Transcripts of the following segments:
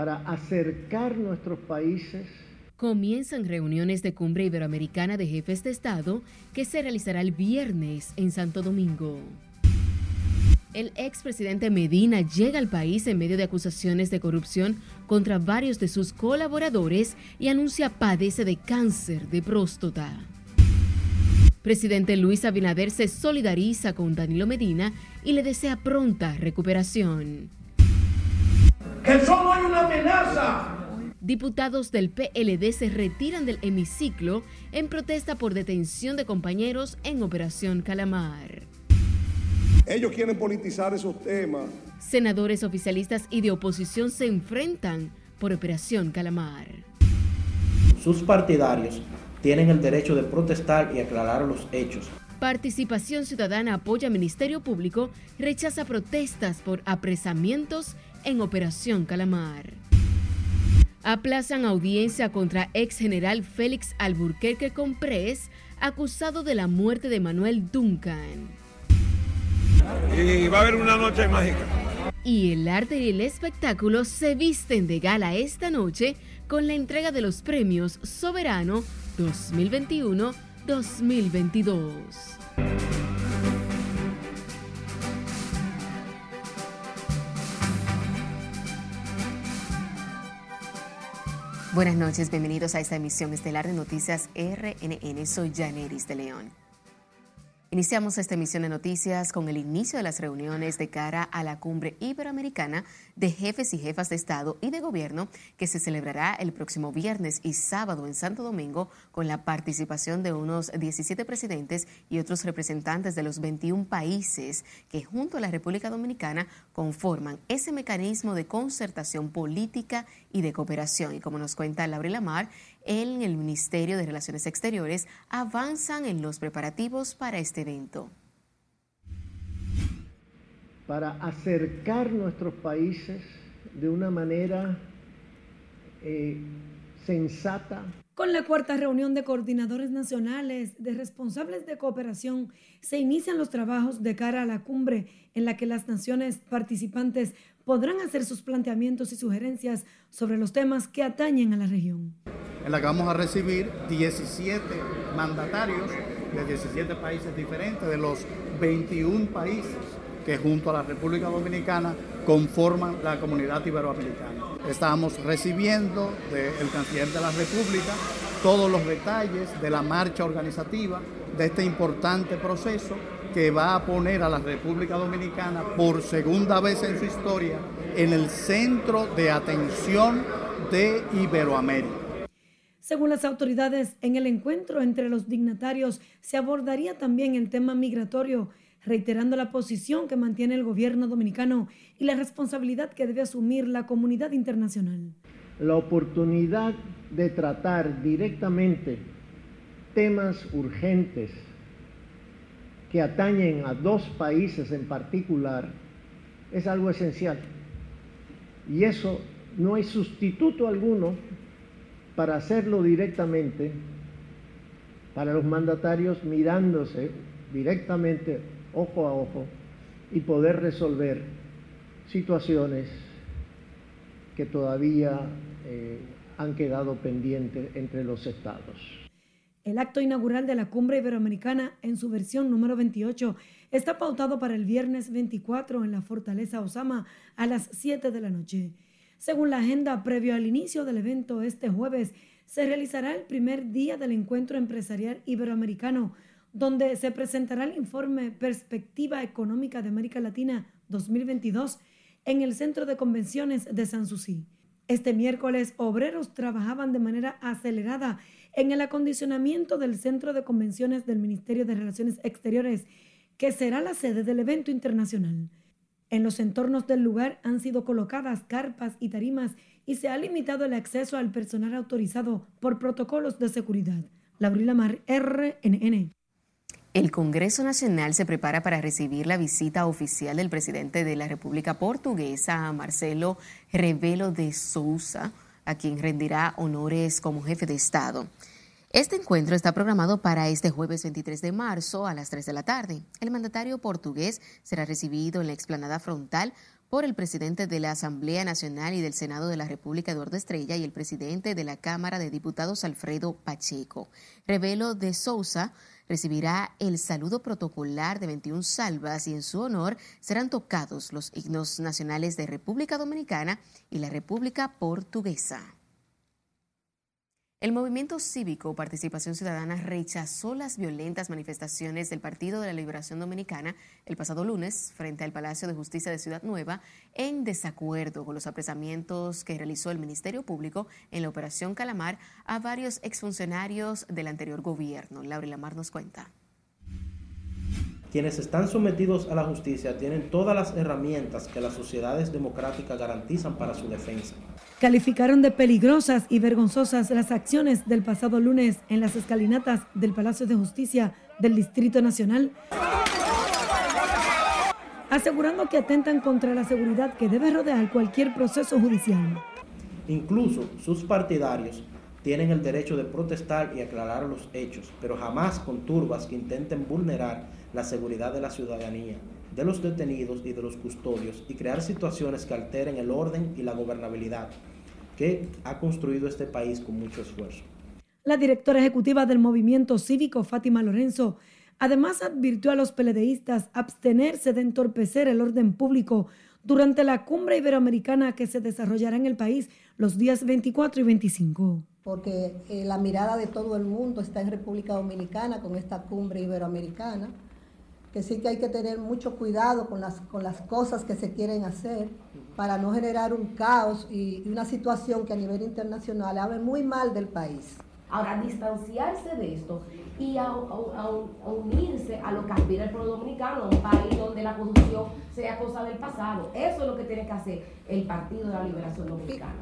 para acercar nuestros países comienzan reuniones de cumbre iberoamericana de jefes de Estado que se realizará el viernes en Santo Domingo. El expresidente Medina llega al país en medio de acusaciones de corrupción contra varios de sus colaboradores y anuncia padece de cáncer de próstata. Presidente Luis Abinader se solidariza con Danilo Medina y le desea pronta recuperación. Que solo hay una amenaza Diputados del PLD se retiran del hemiciclo en protesta por detención de compañeros en Operación Calamar. Ellos quieren politizar esos temas. Senadores oficialistas y de oposición se enfrentan por Operación Calamar. Sus partidarios tienen el derecho de protestar y aclarar los hechos. Participación Ciudadana apoya Ministerio Público, rechaza protestas por apresamientos en Operación Calamar. Aplazan audiencia contra ex general Félix Alburquerque Comprés, acusado de la muerte de Manuel Duncan. Y va a haber una noche mágica. Y el arte y el espectáculo se visten de gala esta noche con la entrega de los premios Soberano 2021-2022. Buenas noches, bienvenidos a esta emisión estelar de Noticias RNN. Soy Janeris de León. Iniciamos esta emisión de noticias con el inicio de las reuniones de cara a la cumbre iberoamericana de jefes y jefas de Estado y de Gobierno que se celebrará el próximo viernes y sábado en Santo Domingo con la participación de unos 17 presidentes y otros representantes de los 21 países que junto a la República Dominicana conforman ese mecanismo de concertación política y de cooperación. Y como nos cuenta Laura Lamar, en el Ministerio de Relaciones Exteriores avanzan en los preparativos para este evento. Para acercar nuestros países de una manera eh, sensata. Con la cuarta reunión de coordinadores nacionales de responsables de cooperación, se inician los trabajos de cara a la cumbre en la que las naciones participantes podrán hacer sus planteamientos y sugerencias sobre los temas que atañen a la región en la que vamos a recibir 17 mandatarios de 17 países diferentes, de los 21 países que junto a la República Dominicana conforman la comunidad iberoamericana. Estamos recibiendo del canciller de la República todos los detalles de la marcha organizativa de este importante proceso que va a poner a la República Dominicana por segunda vez en su historia en el centro de atención de Iberoamérica. Según las autoridades, en el encuentro entre los dignatarios se abordaría también el tema migratorio, reiterando la posición que mantiene el gobierno dominicano y la responsabilidad que debe asumir la comunidad internacional. La oportunidad de tratar directamente temas urgentes que atañen a dos países en particular es algo esencial. Y eso no hay sustituto alguno para hacerlo directamente, para los mandatarios mirándose directamente ojo a ojo y poder resolver situaciones que todavía eh, han quedado pendientes entre los estados. El acto inaugural de la Cumbre Iberoamericana en su versión número 28 está pautado para el viernes 24 en la Fortaleza Osama a las 7 de la noche. Según la agenda previo al inicio del evento este jueves, se realizará el primer día del encuentro empresarial iberoamericano, donde se presentará el informe Perspectiva Económica de América Latina 2022 en el Centro de Convenciones de Sanssouci. Este miércoles, obreros trabajaban de manera acelerada en el acondicionamiento del Centro de Convenciones del Ministerio de Relaciones Exteriores, que será la sede del evento internacional. En los entornos del lugar han sido colocadas carpas y tarimas y se ha limitado el acceso al personal autorizado por protocolos de seguridad. Laurila Mar, RNN. El Congreso Nacional se prepara para recibir la visita oficial del presidente de la República Portuguesa, Marcelo Rebelo de Sousa, a quien rendirá honores como jefe de Estado. Este encuentro está programado para este jueves 23 de marzo a las 3 de la tarde. El mandatario portugués será recibido en la explanada frontal por el presidente de la Asamblea Nacional y del Senado de la República, Eduardo Estrella, y el presidente de la Cámara de Diputados, Alfredo Pacheco. Revelo de Sousa recibirá el saludo protocolar de 21 salvas y en su honor serán tocados los himnos nacionales de República Dominicana y la República Portuguesa. El movimiento cívico Participación Ciudadana rechazó las violentas manifestaciones del Partido de la Liberación Dominicana el pasado lunes frente al Palacio de Justicia de Ciudad Nueva en desacuerdo con los apresamientos que realizó el Ministerio Público en la Operación Calamar a varios exfuncionarios del anterior gobierno. Laura Lamar nos cuenta. Quienes están sometidos a la justicia tienen todas las herramientas que las sociedades democráticas garantizan para su defensa calificaron de peligrosas y vergonzosas las acciones del pasado lunes en las escalinatas del Palacio de Justicia del Distrito Nacional, asegurando que atentan contra la seguridad que debe rodear cualquier proceso judicial. Incluso sus partidarios tienen el derecho de protestar y aclarar los hechos, pero jamás con turbas que intenten vulnerar la seguridad de la ciudadanía, de los detenidos y de los custodios y crear situaciones que alteren el orden y la gobernabilidad que ha construido este país con mucho esfuerzo. La directora ejecutiva del movimiento cívico, Fátima Lorenzo, además advirtió a los peledeístas abstenerse de entorpecer el orden público durante la cumbre iberoamericana que se desarrollará en el país los días 24 y 25. Porque eh, la mirada de todo el mundo está en República Dominicana con esta cumbre iberoamericana que sí que hay que tener mucho cuidado con las, con las cosas que se quieren hacer para no generar un caos y, una situación que a nivel internacional hable muy mal del país. Ahora, distanciarse de esto y a, unirse a lo que aspira el pueblo dominicano, un país donde la corrupción sea cosa del pasado. Eso es lo que tiene que hacer el Partido de la Liberación Dominicana.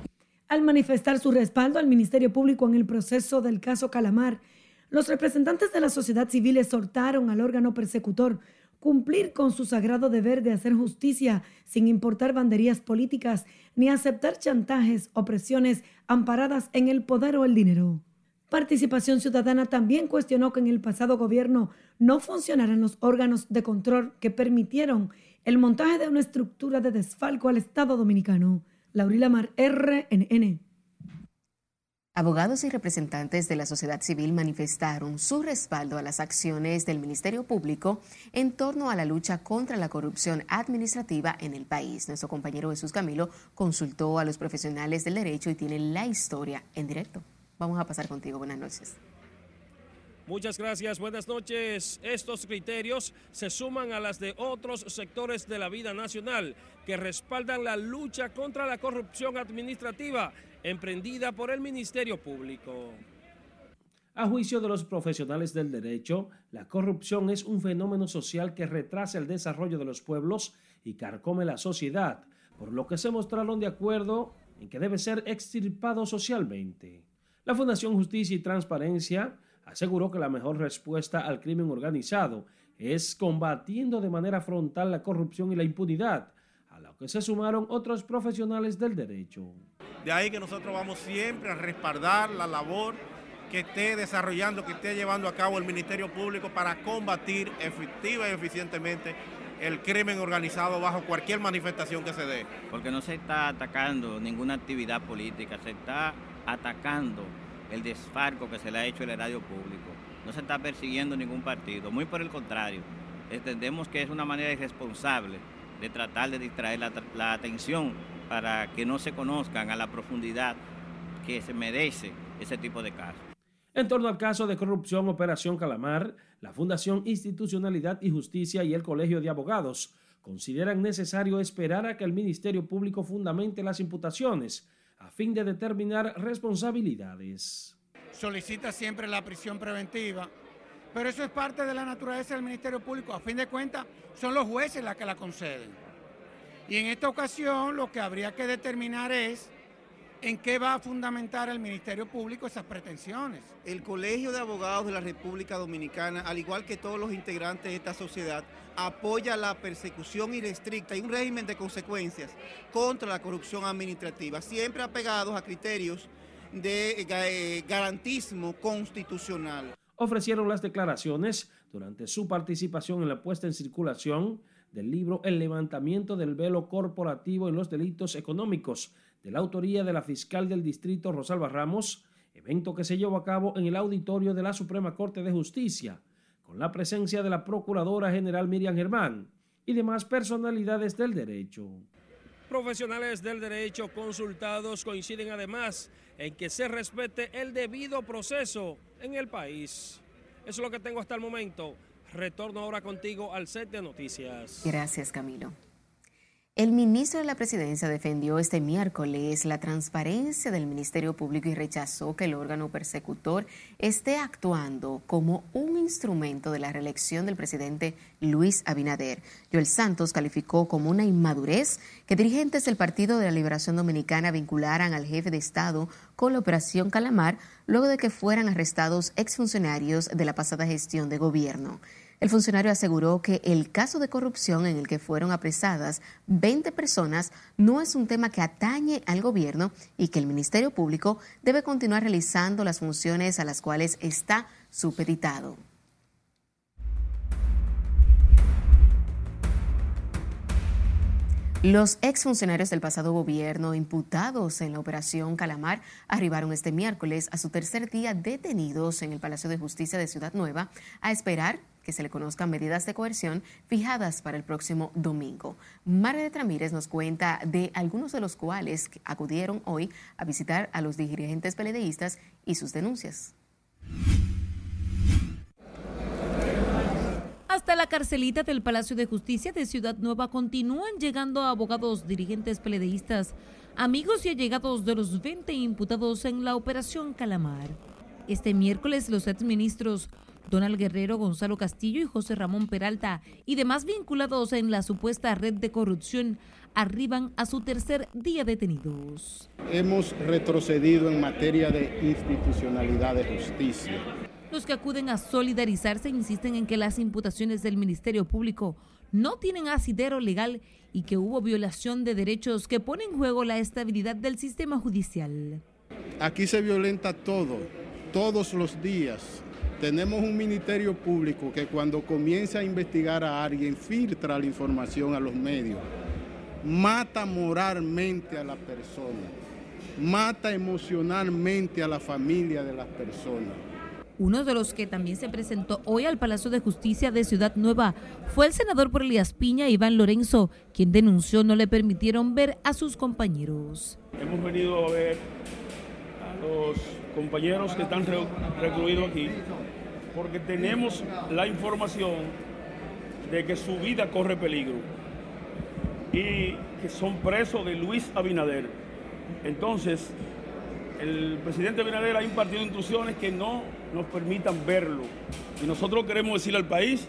Al manifestar su respaldo al Ministerio Público en el proceso del caso Calamar, los representantes de la sociedad civil exhortaron al órgano persecutor cumplir con su sagrado deber de hacer justicia sin importar banderías políticas ni aceptar chantajes o presiones amparadas en el poder o el dinero. Participación Ciudadana también cuestionó que en el pasado gobierno no funcionaran los órganos de control que permitieron el montaje de una estructura de desfalco al Estado dominicano. Laurila Mar, RNN. Abogados y representantes de la sociedad civil manifestaron su respaldo a las acciones del Ministerio Público en torno a la lucha contra la corrupción administrativa en el país. Nuestro compañero Jesús Camilo consultó a los profesionales del derecho y tiene la historia en directo. Vamos a pasar contigo. Buenas noches. Muchas gracias, buenas noches. Estos criterios se suman a las de otros sectores de la vida nacional que respaldan la lucha contra la corrupción administrativa emprendida por el Ministerio Público. A juicio de los profesionales del derecho, la corrupción es un fenómeno social que retrasa el desarrollo de los pueblos y carcome la sociedad, por lo que se mostraron de acuerdo en que debe ser extirpado socialmente. La Fundación Justicia y Transparencia aseguró que la mejor respuesta al crimen organizado es combatiendo de manera frontal la corrupción y la impunidad, a lo que se sumaron otros profesionales del derecho. De ahí que nosotros vamos siempre a respaldar la labor que esté desarrollando, que esté llevando a cabo el Ministerio Público para combatir efectiva y eficientemente el crimen organizado bajo cualquier manifestación que se dé. Porque no se está atacando ninguna actividad política, se está atacando el desfarco que se le ha hecho al erario público. No se está persiguiendo ningún partido, muy por el contrario. Entendemos que es una manera irresponsable de tratar de distraer la, atención para que no se conozcan a la profundidad que se merece ese tipo de casos. En torno al caso de corrupción Operación Calamar, la Fundación Institucionalidad y Justicia y el Colegio de Abogados consideran necesario esperar a que el Ministerio Público fundamente las imputaciones a fin de determinar responsabilidades. Solicita siempre la prisión preventiva pero eso es parte de la naturaleza del Ministerio Público. A fin de cuentas, son los jueces los que la conceden. Y en esta ocasión lo que habría que determinar es en qué va a fundamentar el Ministerio Público esas pretensiones. El Colegio de Abogados de la República Dominicana, al igual que todos los integrantes de esta sociedad, apoya la persecución irrestricta y un régimen de consecuencias contra la corrupción administrativa, siempre apegados a criterios de eh, garantismo constitucional ofrecieron las declaraciones durante su participación en la puesta en circulación del libro El levantamiento del velo corporativo en los delitos económicos, de la autoría de la fiscal del distrito Rosalba Ramos, evento que se llevó a cabo en el auditorio de la Suprema Corte de Justicia, con la presencia de la Procuradora General Miriam Germán y demás personalidades del derecho. Profesionales del derecho consultados coinciden además en que se respete el debido proceso en el país. Eso es lo que tengo hasta el momento. Retorno ahora contigo al set de noticias. Gracias, Camilo. El ministro de la Presidencia defendió este miércoles la transparencia del Ministerio Público y rechazó que el órgano persecutor esté actuando como un instrumento de la reelección del presidente Luis Abinader. Joel Santos calificó como una inmadurez que dirigentes del Partido de la Liberación Dominicana vincularan al jefe de Estado con la Operación Calamar luego de que fueran arrestados exfuncionarios de la pasada gestión de gobierno. El funcionario aseguró que el caso de corrupción en el que fueron apresadas 20 personas no es un tema que atañe al gobierno y que el Ministerio Público debe continuar realizando las funciones a las cuales está supeditado. Los exfuncionarios del pasado gobierno imputados en la operación Calamar arribaron este miércoles a su tercer día detenidos en el Palacio de Justicia de Ciudad Nueva a esperar que se le conozcan medidas de coerción fijadas para el próximo domingo. Margaret Ramírez nos cuenta de algunos de los cuales acudieron hoy a visitar a los dirigentes peledeístas y sus denuncias. Hasta la carcelita del Palacio de Justicia de Ciudad Nueva continúan llegando abogados, dirigentes peledeístas, amigos y allegados de los 20 imputados en la Operación Calamar. Este miércoles los exministros Donald Guerrero, Gonzalo Castillo y José Ramón Peralta y demás vinculados en la supuesta red de corrupción arriban a su tercer día detenidos. Hemos retrocedido en materia de institucionalidad de justicia. Los que acuden a solidarizarse insisten en que las imputaciones del Ministerio Público no tienen asidero legal y que hubo violación de derechos que pone en juego la estabilidad del sistema judicial. Aquí se violenta todo, todos los días, tenemos un ministerio público que cuando comienza a investigar a alguien filtra la información a los medios, mata moralmente a la persona, mata emocionalmente a la familia de las personas. Uno de los que también se presentó hoy al Palacio de Justicia de Ciudad Nueva fue el senador por Elías Piña, Iván Lorenzo, quien denunció no le permitieron ver a sus compañeros. Hemos venido a ver los compañeros que están recluidos aquí, porque tenemos la información de que su vida corre peligro y que son presos de Luis Abinader. Entonces, el presidente Abinader ha impartido instrucciones que no nos permitan verlo. Y nosotros queremos decirle al país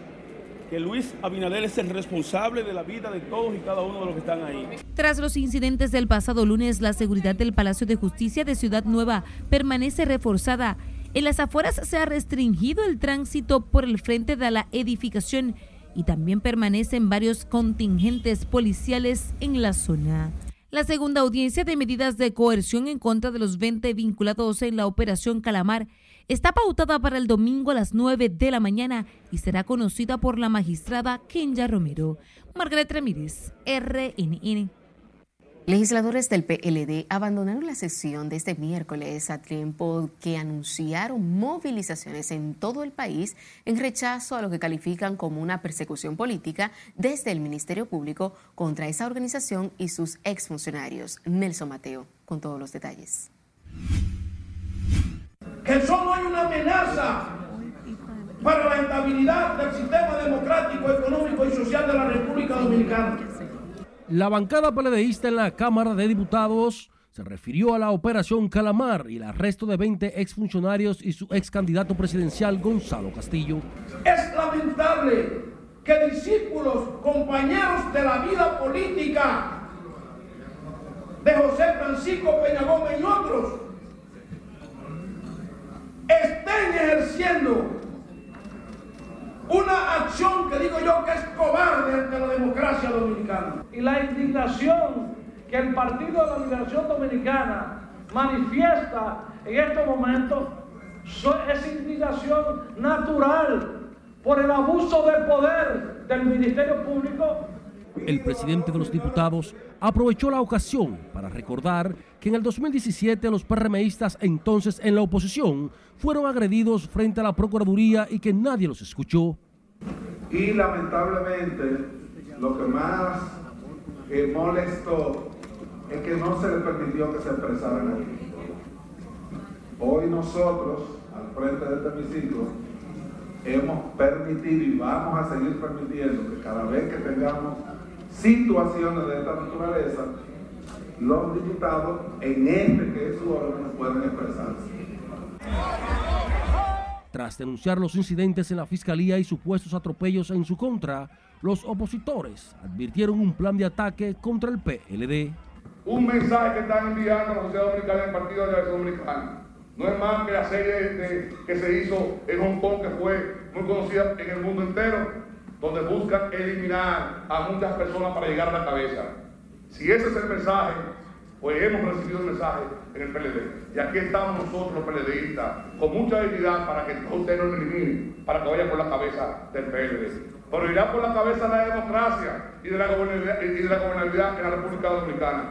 que Luis Abinader es el responsable de la vida de todos y cada uno de los que están ahí. Tras los incidentes del pasado lunes, la seguridad del Palacio de Justicia de Ciudad Nueva permanece reforzada. En las afueras se ha restringido el tránsito por el frente de la edificación y también permanecen varios contingentes policiales en la zona. La segunda audiencia de medidas de coerción en contra de los 20 vinculados en la operación Calamar está pautada para el domingo a las 9 de la mañana y será conocida por la magistrada Kenya Romero. Margaret Ramírez, RNN. Legisladores del PLD abandonaron la sesión de este miércoles a tiempo que anunciaron movilizaciones en todo el país en rechazo a lo que califican como una persecución política desde el Ministerio Público contra esa organización y sus exfuncionarios. Nelson Mateo, con todos los detalles. Que solo hay una amenaza para la estabilidad del sistema democrático, económico y social de la República Dominicana la bancada peledeísta en la Cámara de Diputados se refirió a la operación Calamar y el arresto de 20 exfuncionarios y su ex candidato presidencial Gonzalo Castillo. Es lamentable que discípulos, compañeros de la vida política de José Francisco Peña Gómez y otros estén ejerciendo una acción que digo yo que es cobarde ante la democracia dominicana. Y la indignación que el Partido de la Liberación Dominicana manifiesta en estos momentos es indignación natural por el abuso de poder del Ministerio Público. El presidente de los diputados aprovechó la ocasión para recordar que en el 2017 los PRMistas entonces en la oposición fueron agredidos frente a la Procuraduría y que nadie los escuchó. Y lamentablemente lo que más molestó es que no se les permitió que se expresaran aquí. Hoy nosotros, al frente de este hemiciclo, hemos permitido y vamos a seguir permitiendo que cada vez que tengamos situaciones de esta naturaleza, los diputados en este que es su órgano puedan expresarse. Tras denunciar los incidentes en la fiscalía y supuestos atropellos en su contra, los opositores advirtieron un plan de ataque contra el PLD. Un mensaje que están enviando a la sociedad dominicana y el Partido de la Dominicana. No es más que la serie que se hizo en Hong Kong, que fue muy conocida en el mundo entero, donde buscan eliminar a muchas personas para llegar a la cabeza. Si ese es el mensaje, pues hemos recibido el mensaje en el PLD. Y aquí estamos nosotros los PLDistas, con mucha dignidad para que usted no lo elimine, para que vaya por la cabeza del PLD. Pero irá por la cabeza de la democracia y de la gobernabilidad, y de la en la República Dominicana.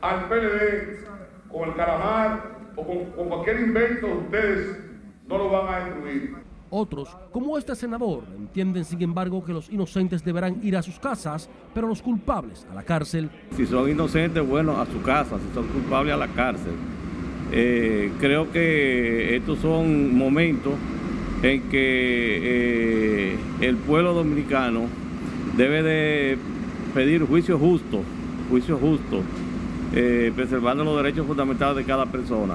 Al PLD, con el caramar o con cualquier invento, ustedes no lo van a destruir. Otros, como este senador, entienden sin embargo que los inocentes deberán ir a sus casas, pero los culpables a la cárcel. Si son inocentes, bueno, a su casa, si son culpables a la cárcel. Eh, creo que estos son momentos en que eh, el pueblo dominicano debe de pedir juicio justo, juicio justo, eh, preservando los derechos fundamentales de cada persona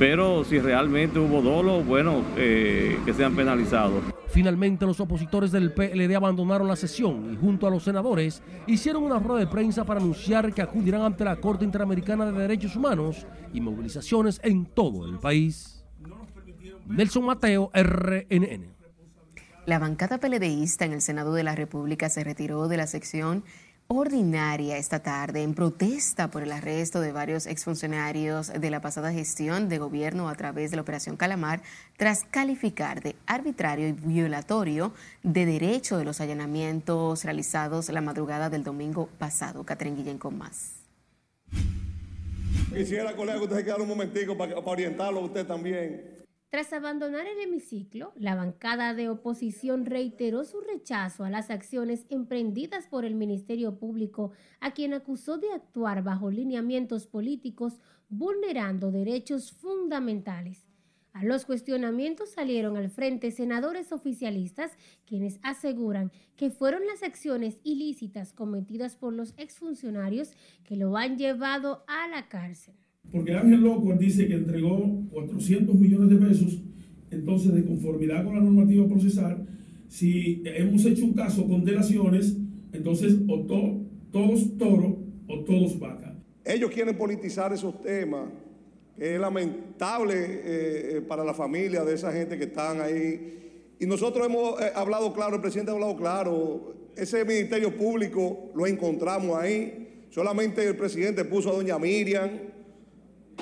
pero si realmente hubo dolo, bueno, eh, que sean penalizados. Finalmente, los opositores del PLD abandonaron la sesión y junto a los senadores hicieron una rueda de prensa para anunciar que acudirán ante la Corte Interamericana de Derechos Humanos y movilizaciones en todo el país. Nelson Mateo, RNN. La bancada PLDista en el Senado de la República se retiró de la sección ordinaria esta tarde en protesta por el arresto de varios exfuncionarios de la pasada gestión de gobierno a través de la Operación Calamar tras calificar de arbitrario y violatorio de derecho de los allanamientos realizados la madrugada del domingo pasado. Catherine Guillén con más. Quisiera, colega, que usted se quedara un momentico para orientarlo a usted también. Tras abandonar el hemiciclo, la bancada de oposición reiteró su rechazo a las acciones emprendidas por el Ministerio Público, a quien acusó de actuar bajo lineamientos políticos vulnerando derechos fundamentales. A los cuestionamientos salieron al frente senadores oficialistas quienes aseguran que fueron las acciones ilícitas cometidas por los exfuncionarios que lo han llevado a la cárcel. Porque Ángel López dice que entregó 400 millones de pesos, entonces de conformidad con la normativa procesal, si hemos hecho un caso con delaciones, entonces o todos toros o todos vacas. Ellos quieren politizar esos temas, que es lamentable eh, eh, para la familia de esa gente que están ahí. Y nosotros hemos eh, hablado claro, el presidente ha hablado claro, ese ministerio público lo encontramos ahí. Solamente el presidente puso a doña Miriam,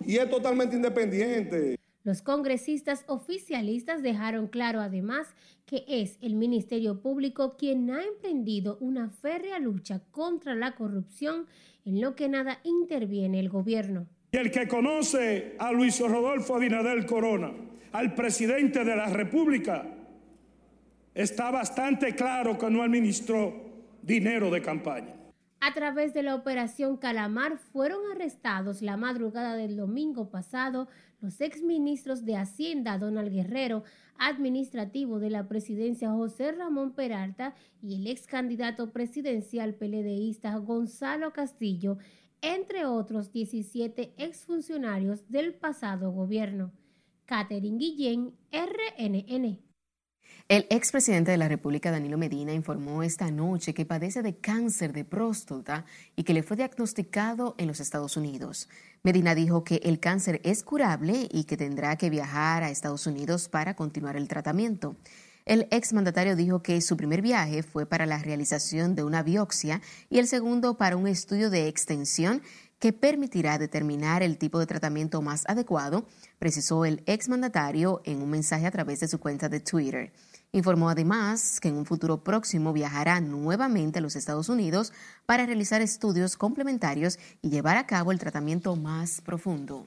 y es totalmente independiente. Los congresistas oficialistas dejaron claro además que es el Ministerio Público quien ha emprendido una férrea lucha contra la corrupción en lo que nada interviene el gobierno. Y el que conoce a Luis Rodolfo Abinader Corona, al presidente de la República, está bastante claro que no administró dinero de campaña. A través de la operación Calamar fueron arrestados la madrugada del domingo pasado los exministros de Hacienda Donald Guerrero, administrativo de la presidencia José Ramón Peralta y el ex candidato presidencial peledeísta Gonzalo Castillo, entre otros 17 exfuncionarios del pasado gobierno. Catherine Guillén, RNN. El expresidente de la República, Danilo Medina, informó esta noche que padece de cáncer de próstata y que le fue diagnosticado en los Estados Unidos. Medina dijo que el cáncer es curable y que tendrá que viajar a Estados Unidos para continuar el tratamiento. El exmandatario dijo que su primer viaje fue para la realización de una biopsia y el segundo para un estudio de extensión que permitirá determinar el tipo de tratamiento más adecuado, precisó el exmandatario en un mensaje a través de su cuenta de Twitter. Informó además que en un futuro próximo viajará nuevamente a los Estados Unidos para realizar estudios complementarios y llevar a cabo el tratamiento más profundo.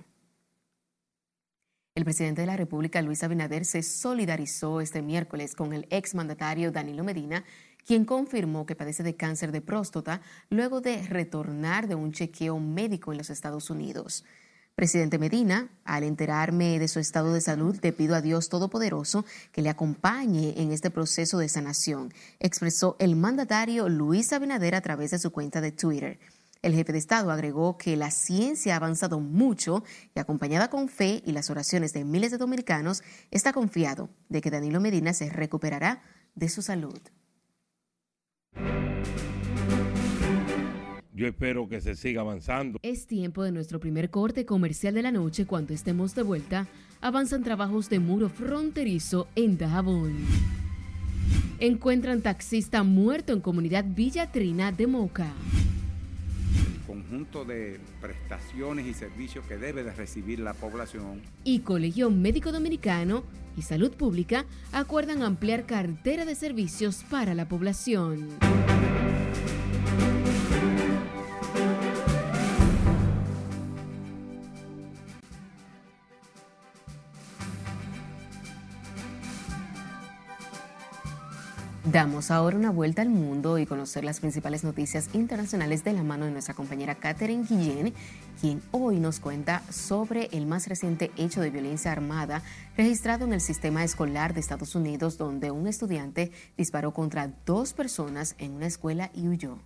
El presidente de la República, Luis Abinader, se solidarizó este miércoles con el exmandatario Danilo Medina, quien confirmó que padece de cáncer de próstata luego de retornar de un chequeo médico en los Estados Unidos. Presidente Medina, al enterarme de su estado de salud, te pido a Dios Todopoderoso que le acompañe en este proceso de sanación, expresó el mandatario Luis Abinader a través de su cuenta de Twitter. El jefe de Estado agregó que la ciencia ha avanzado mucho y acompañada con fe y las oraciones de miles de dominicanos, está confiado de que Danilo Medina se recuperará de su salud. Yo espero que se siga avanzando. Es tiempo de nuestro primer corte comercial de la noche. Cuando estemos de vuelta, avanzan trabajos de muro fronterizo en Dajabón. Encuentran taxista muerto en comunidad Villa Trina de Moca. El conjunto de prestaciones y servicios que debe de recibir la población. Y Colegio Médico Dominicano y Salud Pública acuerdan ampliar cartera de servicios para la población. Damos ahora una vuelta al mundo y conocer las principales noticias internacionales de la mano de nuestra compañera Catherine Guillén, quien hoy nos cuenta sobre el más reciente hecho de violencia armada registrado en el sistema escolar de Estados Unidos, donde un estudiante disparó contra dos personas en una escuela y huyó.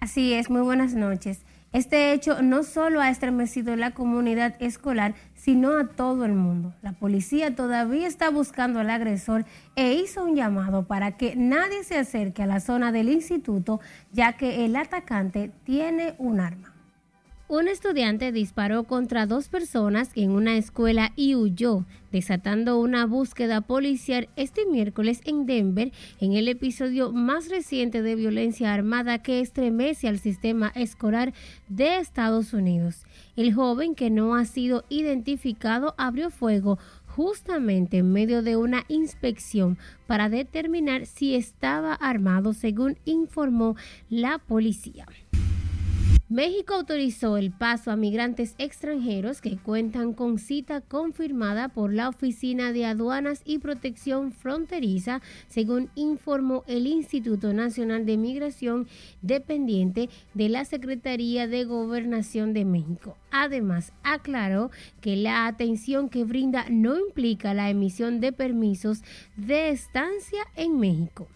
Así es, muy buenas noches. Este hecho no solo ha estremecido la comunidad escolar, sino a todo el mundo. La policía todavía está buscando al agresor e hizo un llamado para que nadie se acerque a la zona del instituto, ya que el atacante tiene un arma. Un estudiante disparó contra dos personas en una escuela y huyó, desatando una búsqueda policial este miércoles en Denver en el episodio más reciente de violencia armada que estremece al sistema escolar de Estados Unidos. El joven que no ha sido identificado abrió fuego justamente en medio de una inspección para determinar si estaba armado, según informó la policía. México autorizó el paso a migrantes extranjeros que cuentan con cita confirmada por la Oficina de Aduanas y Protección Fronteriza, según informó el Instituto Nacional de Migración dependiente de la Secretaría de Gobernación de México. Además, aclaró que la atención que brinda no implica la emisión de permisos de estancia en México.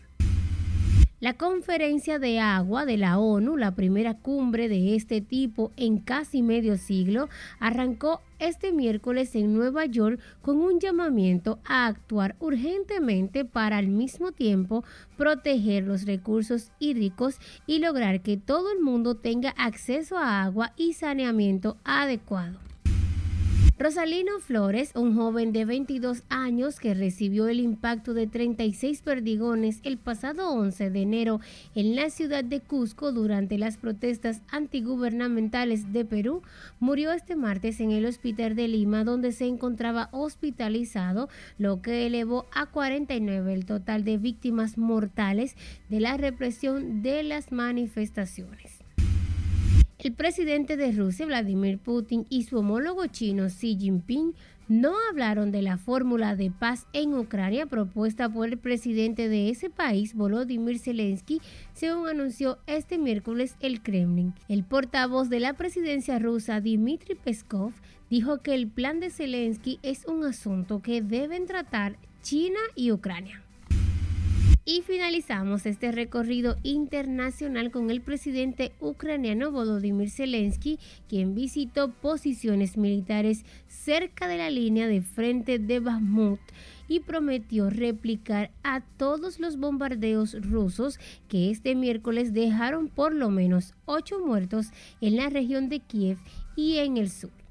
La conferencia de agua de la ONU, la primera cumbre de este tipo en casi medio siglo, arrancó este miércoles en Nueva York con un llamamiento a actuar urgentemente para al mismo tiempo proteger los recursos hídricos y lograr que todo el mundo tenga acceso a agua y saneamiento adecuado. Rosalino Flores, un joven de 22 años que recibió el impacto de 36 perdigones el pasado 11 de enero en la ciudad de Cusco durante las protestas antigubernamentales de Perú, murió este martes en el hospital de Lima donde se encontraba hospitalizado, lo que elevó a 49 el total de víctimas mortales de la represión de las manifestaciones. El presidente de Rusia, Vladimir Putin, y su homólogo chino, Xi Jinping, no hablaron de la fórmula de paz en Ucrania propuesta por el presidente de ese país, Volodymyr Zelensky, según anunció este miércoles el Kremlin. El portavoz de la presidencia rusa, Dmitry Peskov, dijo que el plan de Zelensky es un asunto que deben tratar China y Ucrania. Y finalizamos este recorrido internacional con el presidente ucraniano Volodymyr Zelensky, quien visitó posiciones militares cerca de la línea de frente de Bakhmut y prometió replicar a todos los bombardeos rusos que este miércoles dejaron por lo menos ocho muertos en la región de Kiev y en el sur.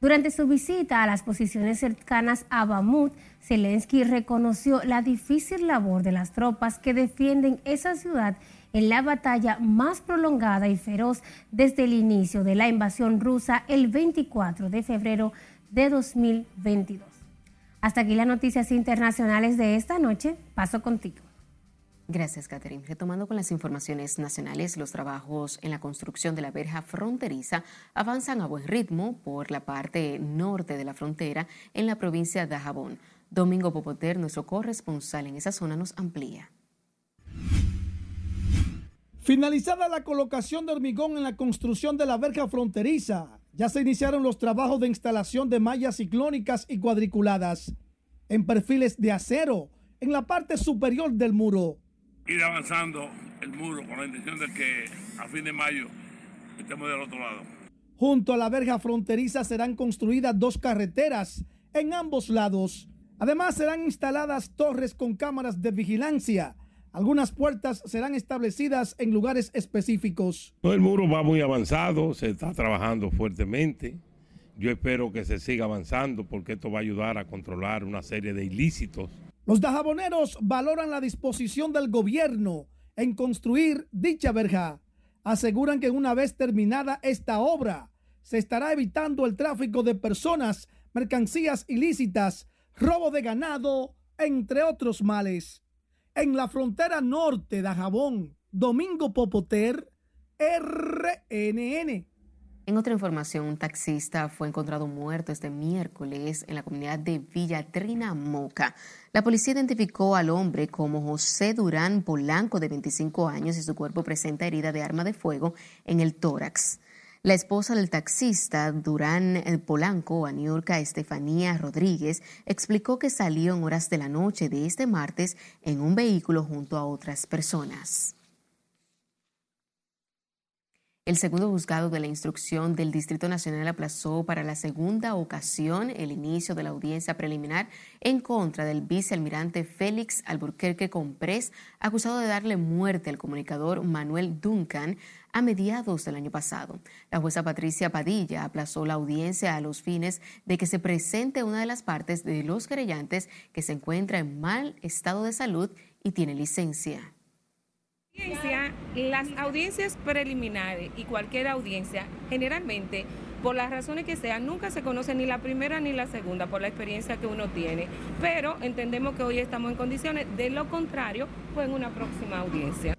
Durante su visita a las posiciones cercanas a Bamut, Zelensky reconoció la difícil labor de las tropas que defienden esa ciudad en la batalla más prolongada y feroz desde el inicio de la invasión rusa el 24 de febrero de 2022. Hasta aquí las noticias internacionales de esta noche. Paso contigo. Gracias, Catherine. Retomando con las informaciones nacionales, los trabajos en la construcción de la verja fronteriza avanzan a buen ritmo por la parte norte de la frontera en la provincia de Jabón. Domingo Popoter, nuestro corresponsal en esa zona, nos amplía. Finalizada la colocación de hormigón en la construcción de la verja fronteriza, ya se iniciaron los trabajos de instalación de mallas ciclónicas y cuadriculadas en perfiles de acero en la parte superior del muro. Ir avanzando el muro con la intención de que a fin de mayo estemos del otro lado. Junto a la verja fronteriza serán construidas dos carreteras en ambos lados. Además serán instaladas torres con cámaras de vigilancia. Algunas puertas serán establecidas en lugares específicos. El muro va muy avanzado, se está trabajando fuertemente. Yo espero que se siga avanzando porque esto va a ayudar a controlar una serie de ilícitos. Los dajaboneros valoran la disposición del gobierno en construir dicha verja. Aseguran que una vez terminada esta obra, se estará evitando el tráfico de personas, mercancías ilícitas, robo de ganado, entre otros males. En la frontera norte de Jabón, Domingo Popoter, RNN. En otra información, un taxista fue encontrado muerto este miércoles en la comunidad de Villa Moca. La policía identificó al hombre como José Durán Polanco, de 25 años, y su cuerpo presenta herida de arma de fuego en el tórax. La esposa del taxista Durán eh, Polanco, Aniorca Estefanía Rodríguez, explicó que salió en horas de la noche de este martes en un vehículo junto a otras personas. El segundo juzgado de la instrucción del Distrito Nacional aplazó para la segunda ocasión el inicio de la audiencia preliminar en contra del vicealmirante Félix Alburquerque Comprés, acusado de darle muerte al comunicador Manuel Duncan a mediados del año pasado. La jueza Patricia Padilla aplazó la audiencia a los fines de que se presente una de las partes de los querellantes que se encuentra en mal estado de salud y tiene licencia. Las audiencias preliminares y cualquier audiencia, generalmente, por las razones que sean, nunca se conoce ni la primera ni la segunda por la experiencia que uno tiene. Pero entendemos que hoy estamos en condiciones, de lo contrario, pues en una próxima audiencia.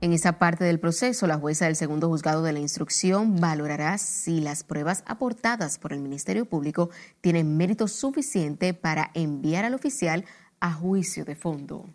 En esa parte del proceso, la jueza del segundo juzgado de la instrucción valorará si las pruebas aportadas por el Ministerio Público tienen mérito suficiente para enviar al oficial a juicio de fondo.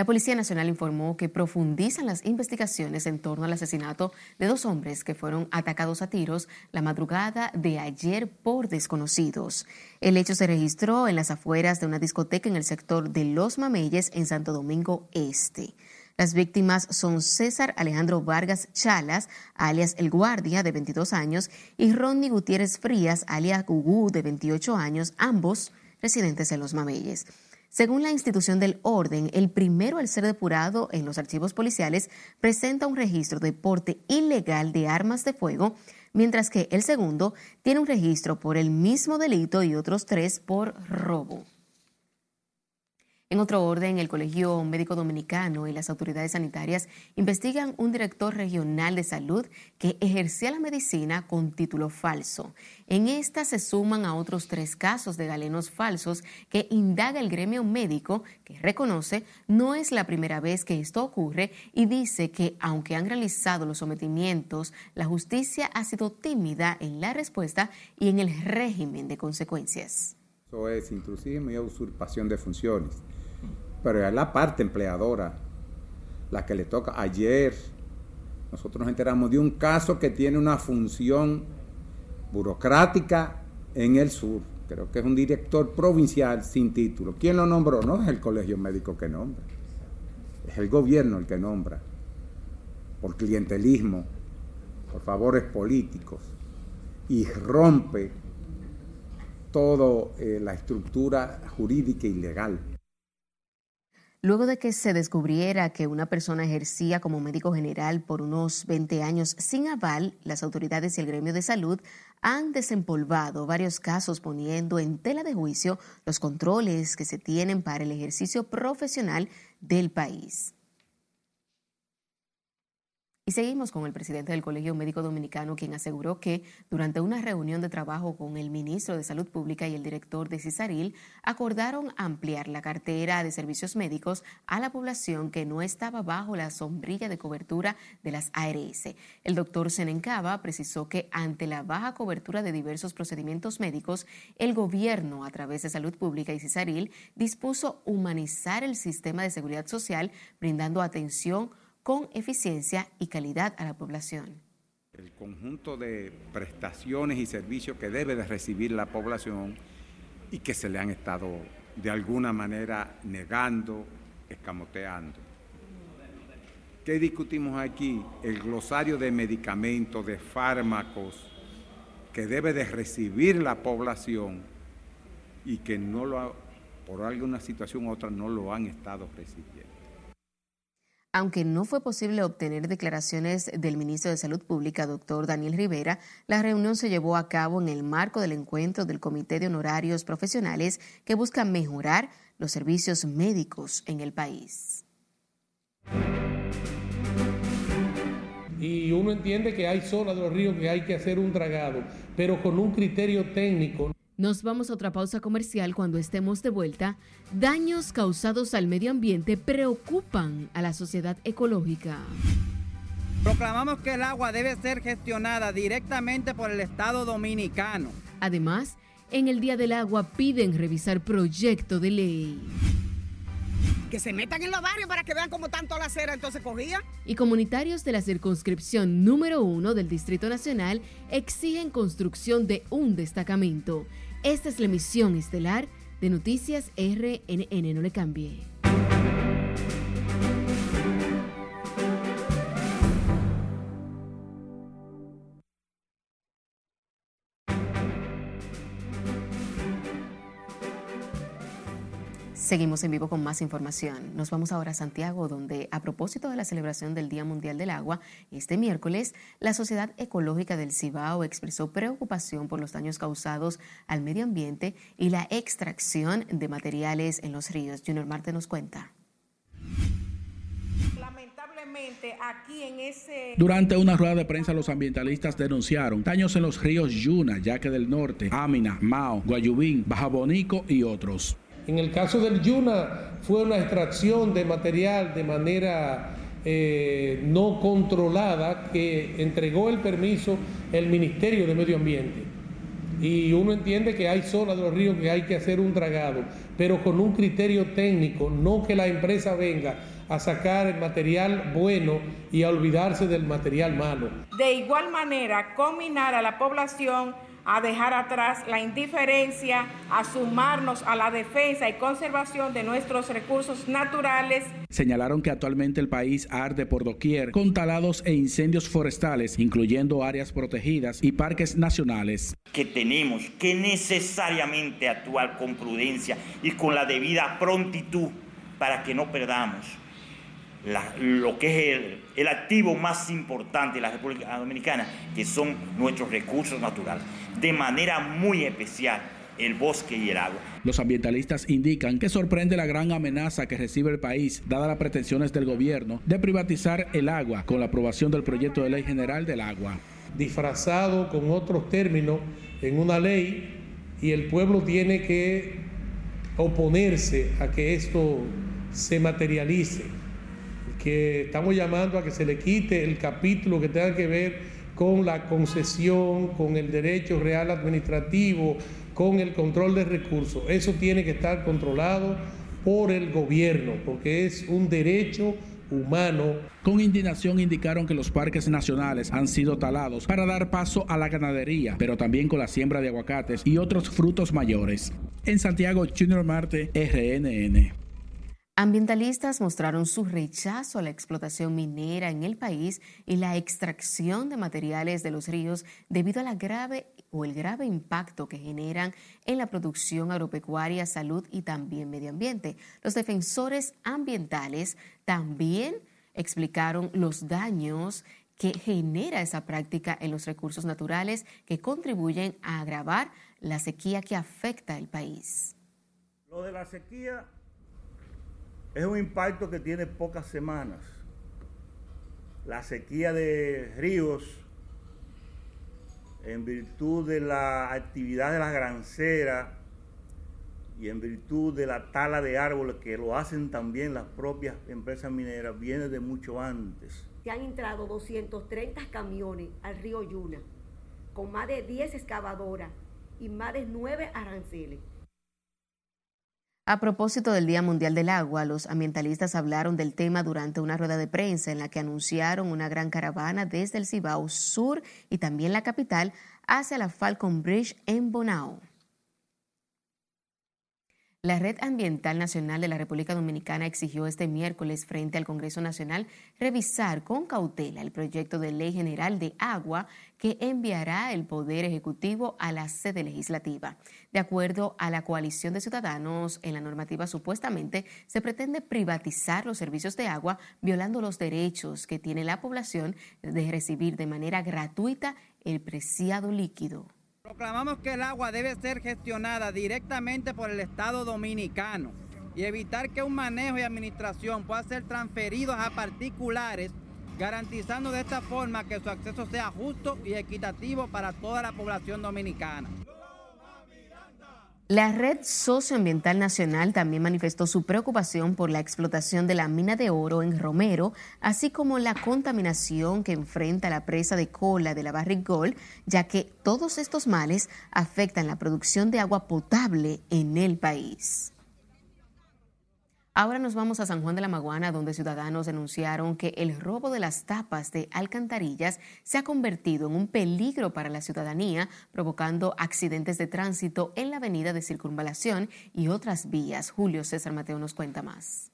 La Policía Nacional informó que profundizan las investigaciones en torno al asesinato de dos hombres que fueron atacados a tiros la madrugada de ayer por desconocidos. El hecho se registró en las afueras de una discoteca en el sector de Los Mameyes en Santo Domingo Este. Las víctimas son César Alejandro Vargas Chalas, alias El Guardia, de 22 años, y Ronnie Gutiérrez Frías, alias Gugú, de 28 años, ambos residentes en Los Mameyes. Según la institución del orden, el primero al ser depurado en los archivos policiales presenta un registro de porte ilegal de armas de fuego, mientras que el segundo tiene un registro por el mismo delito y otros tres por robo. En otro orden, el Colegio Médico Dominicano y las autoridades sanitarias investigan un director regional de salud que ejercía la medicina con título falso. En esta se suman a otros tres casos de galenos falsos que indaga el gremio médico, que reconoce no es la primera vez que esto ocurre y dice que aunque han realizado los sometimientos, la justicia ha sido tímida en la respuesta y en el régimen de consecuencias. Eso es intrusismo y usurpación de funciones pero es la parte empleadora la que le toca. Ayer nosotros nos enteramos de un caso que tiene una función burocrática en el sur. Creo que es un director provincial sin título. ¿Quién lo nombró? No es el colegio médico que nombra. Es el gobierno el que nombra. Por clientelismo, por favores políticos. Y rompe toda eh, la estructura jurídica y legal Luego de que se descubriera que una persona ejercía como médico general por unos 20 años sin aval, las autoridades y el gremio de salud han desempolvado varios casos poniendo en tela de juicio los controles que se tienen para el ejercicio profesional del país. Y seguimos con el presidente del Colegio Médico Dominicano, quien aseguró que durante una reunión de trabajo con el ministro de Salud Pública y el director de CISARIL, acordaron ampliar la cartera de servicios médicos a la población que no estaba bajo la sombrilla de cobertura de las ARS. El doctor Senencaba precisó que ante la baja cobertura de diversos procedimientos médicos, el gobierno, a través de Salud Pública y CISARIL, dispuso humanizar el sistema de seguridad social, brindando atención con eficiencia y calidad a la población. El conjunto de prestaciones y servicios que debe de recibir la población y que se le han estado de alguna manera negando, escamoteando. ¿Qué discutimos aquí? El glosario de medicamentos, de fármacos que debe de recibir la población y que no lo, por alguna situación u otra no lo han estado recibiendo. Aunque no fue posible obtener declaraciones del ministro de Salud Pública, doctor Daniel Rivera, la reunión se llevó a cabo en el marco del encuentro del Comité de Honorarios Profesionales que busca mejorar los servicios médicos en el país. Y uno entiende que hay zonas de los ríos que hay que hacer un dragado, pero con un criterio técnico. Nos vamos a otra pausa comercial cuando estemos de vuelta. Daños causados al medio ambiente preocupan a la sociedad ecológica. Proclamamos que el agua debe ser gestionada directamente por el Estado dominicano. Además, en el Día del Agua piden revisar proyecto de ley. Que se metan en los barrios para que vean cómo tanto la acera entonces cogía. Y comunitarios de la circunscripción número uno del Distrito Nacional exigen construcción de un destacamento. Esta es la emisión estelar de Noticias RNN. No le cambie. Seguimos en vivo con más información. Nos vamos ahora a Santiago, donde a propósito de la celebración del Día Mundial del Agua, este miércoles, la Sociedad Ecológica del Cibao expresó preocupación por los daños causados al medio ambiente y la extracción de materiales en los ríos. Junior Marte nos cuenta. aquí en ese... Durante una rueda de prensa, los ambientalistas denunciaron daños en los ríos Yuna, Yaque del Norte, Amina, Mao, Guayubín, Bajabonico y otros. En el caso del Yuna fue una extracción de material de manera eh, no controlada que entregó el permiso el Ministerio de Medio Ambiente. Y uno entiende que hay zonas de los ríos que hay que hacer un dragado, pero con un criterio técnico, no que la empresa venga a sacar el material bueno y a olvidarse del material malo. De igual manera, combinar a la población a dejar atrás la indiferencia, a sumarnos a la defensa y conservación de nuestros recursos naturales. Señalaron que actualmente el país arde por doquier con talados e incendios forestales, incluyendo áreas protegidas y parques nacionales. Que tenemos que necesariamente actuar con prudencia y con la debida prontitud para que no perdamos lo que es el, activo más importante de la República Dominicana, que son nuestros recursos naturales, de manera muy especial el bosque y el agua. Los ambientalistas indican que sorprende la gran amenaza que recibe el país, dadas las pretensiones del gobierno de privatizar el agua con la aprobación del proyecto de ley general del agua. Disfrazado con otros términos en una ley y el pueblo tiene que oponerse a que esto se materialice que estamos llamando a que se le quite el capítulo que tenga que ver con la concesión, con el derecho real administrativo, con el control de recursos. Eso tiene que estar controlado por el gobierno, porque es un derecho humano. Con indignación indicaron que los parques nacionales han sido talados para dar paso a la ganadería, pero también con la siembra de aguacates y otros frutos mayores. En Santiago, Junior Marte, RNN. Ambientalistas mostraron su rechazo a la explotación minera en el país y la extracción de materiales de los ríos debido a la grave o el grave impacto que generan en la producción agropecuaria, salud y también medio ambiente. Los defensores ambientales también explicaron los daños que genera esa práctica en los recursos naturales que contribuyen a agravar la sequía que afecta al país. Lo de la sequía es un impacto que tiene pocas semanas. la sequía de ríos en virtud de la actividad de las granceras y en virtud de la tala de árboles que lo hacen también las propias empresas mineras, viene de mucho antes. Se han entrado 230 camiones al río Yuna, con más de 10 excavadoras y más de 9 aranceles. A propósito del Día Mundial del Agua, los ambientalistas hablaron del tema durante una rueda de prensa en la que anunciaron una gran caravana desde el Cibao Sur y también la capital hacia la Falcon Bridge en Bonao. La Red Ambiental Nacional de la República Dominicana exigió este miércoles frente al Congreso Nacional revisar con cautela el proyecto de ley general de agua que enviará el Poder Ejecutivo a la sede legislativa. De acuerdo a la coalición de ciudadanos, en la normativa supuestamente se pretende privatizar los servicios de agua, violando los derechos que tiene la población de recibir de manera gratuita el preciado líquido. Proclamamos que el agua debe ser gestionada directamente por el Estado dominicano y evitar que un manejo y administración pueda ser transferidos a particulares, garantizando de esta forma que su acceso sea justo y equitativo para toda la población dominicana. La Red Socioambiental Nacional también manifestó su preocupación por la explotación de la mina de oro en Romero, así como la contaminación que enfrenta la presa de cola de la Barrigol, ya que todos estos males afectan la producción de agua potable en el país. Ahora nos vamos a San Juan de la Maguana, donde ciudadanos denunciaron que el robo de las tapas de alcantarillas se ha convertido en un peligro para la ciudadanía, provocando accidentes de tránsito en la avenida de Circunvalación y otras vías. Julio César Mateo nos cuenta más.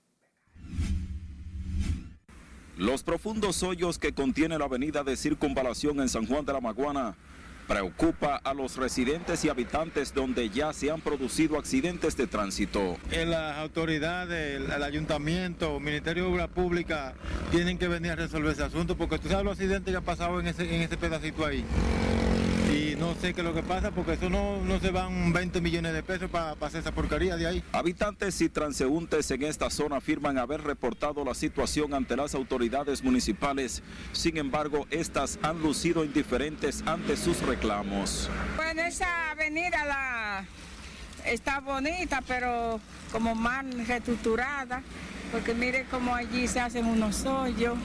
Los profundos hoyos que contiene la avenida de Circunvalación en San Juan de la Maguana preocupa a los residentes y habitantes donde ya se han producido accidentes de tránsito. Las autoridades, el, ayuntamiento, el Ministerio de Obras Públicas tienen que venir a resolver ese asunto porque tú sabes los accidentes que han pasado en ese, en ese pedacito ahí. Y no sé qué es lo que pasa porque eso no, no se van 20 millones de pesos para hacer esa porquería de ahí. Habitantes y transeúntes en esta zona afirman haber reportado la situación ante las autoridades municipales. Sin embargo, estas han lucido indiferentes ante sus reclamos. Bueno, esa avenida la está bonita, pero como mal reestructurada, porque mire cómo allí se hacen unos hoyos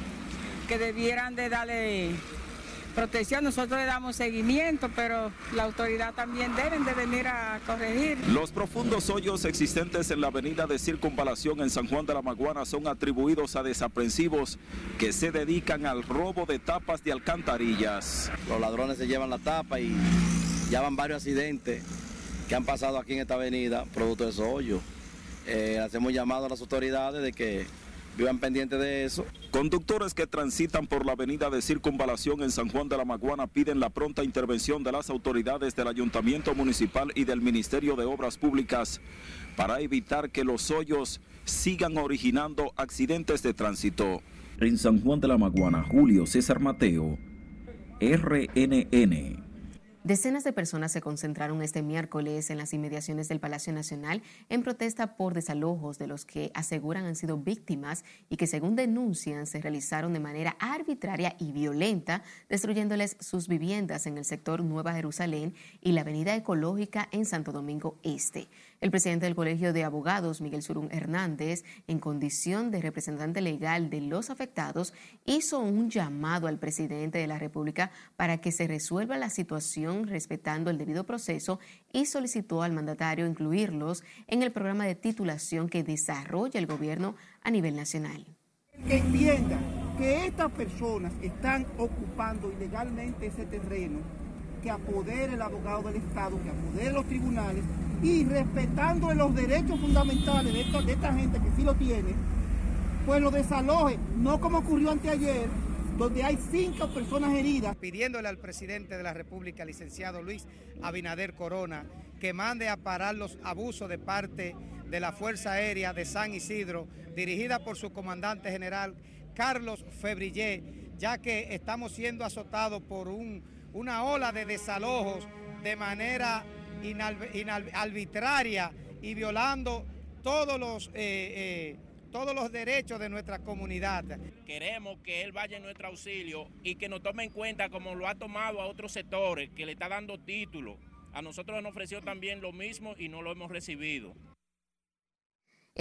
que debieran de darle protección, nosotros le damos seguimiento, pero la autoridad también deben de venir a corregir. Los profundos hoyos existentes en la avenida de Circunvalación en San Juan de la Maguana son atribuidos a desaprensivos que se dedican al robo de tapas de alcantarillas. Los ladrones se llevan la tapa y ya van varios accidentes que han pasado aquí en esta avenida producto de esos hoyos. Eh, hacemos llamado a las autoridades de que vivan pendientes de eso. Conductores que transitan por la avenida de Circunvalación en San Juan de la Maguana piden la pronta intervención de las autoridades del Ayuntamiento Municipal y del Ministerio de Obras Públicas para evitar que los hoyos sigan originando accidentes de tránsito. En San Juan de la Maguana, Julio César Mateo, RNN. Decenas de personas se concentraron este miércoles en las inmediaciones del Palacio Nacional en protesta por desalojos de los que aseguran han sido víctimas y que según denuncian se realizaron de manera arbitraria y violenta, destruyéndoles sus viviendas en el sector Nueva Jerusalén y la Avenida Ecológica en Santo Domingo Este. El presidente del Colegio de Abogados, Miguel Surún Hernández, en condición de representante legal de los afectados, hizo un llamado al presidente de la República para que se resuelva la situación respetando el debido proceso y solicitó al mandatario incluirlos en el programa de titulación que desarrolla el gobierno a nivel nacional. Que entienda que estas personas están ocupando ilegalmente ese terreno, que apodere el abogado del Estado, que apodere los tribunales y respetando los derechos fundamentales de esta, gente que sí lo tiene, pues lo desaloje, no como ocurrió anteayer, donde hay cinco personas heridas. Pidiéndole al presidente de la República, licenciado Luis Abinader Corona, que mande a parar los abusos de parte de la Fuerza Aérea de San Isidro, dirigida por su comandante general Carlos Febrillé, ya que estamos siendo azotados por un, una ola de desalojos de manera arbitraria y violando todos los, eh, eh, todos los derechos de nuestra comunidad. Queremos que él vaya en nuestro auxilio y que nos tome en cuenta como lo ha tomado a otros sectores, que le está dando título. A nosotros nos ofreció también lo mismo y no lo hemos recibido.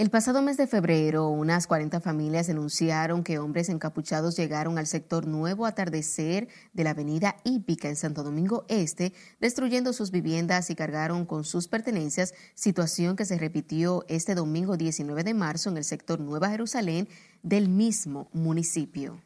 El pasado mes de febrero, unas 40 familias denunciaron que hombres encapuchados llegaron al sector Nuevo Atardecer de la avenida Hípica en Santo Domingo Este, destruyendo sus viviendas y cargaron con sus pertenencias, situación que se repitió este domingo 19 de marzo en el sector Nueva Jerusalén del mismo municipio.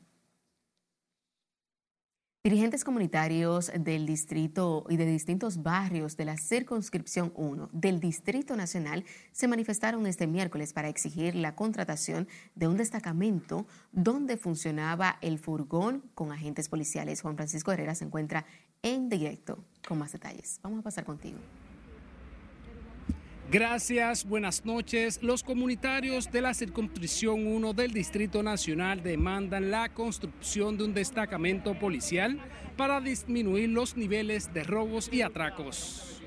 Dirigentes comunitarios del distrito y de distintos barrios de la circunscripción 1 del Distrito Nacional se manifestaron este miércoles para exigir la contratación de un destacamento donde funcionaba el furgón con agentes policiales. Juan Francisco Herrera se encuentra en directo con más detalles. Vamos a pasar contigo. Gracias, buenas noches. Los comunitarios de la circunscripción 1 del Distrito Nacional demandan la construcción de un destacamento policial para disminuir los niveles de robos y atracos.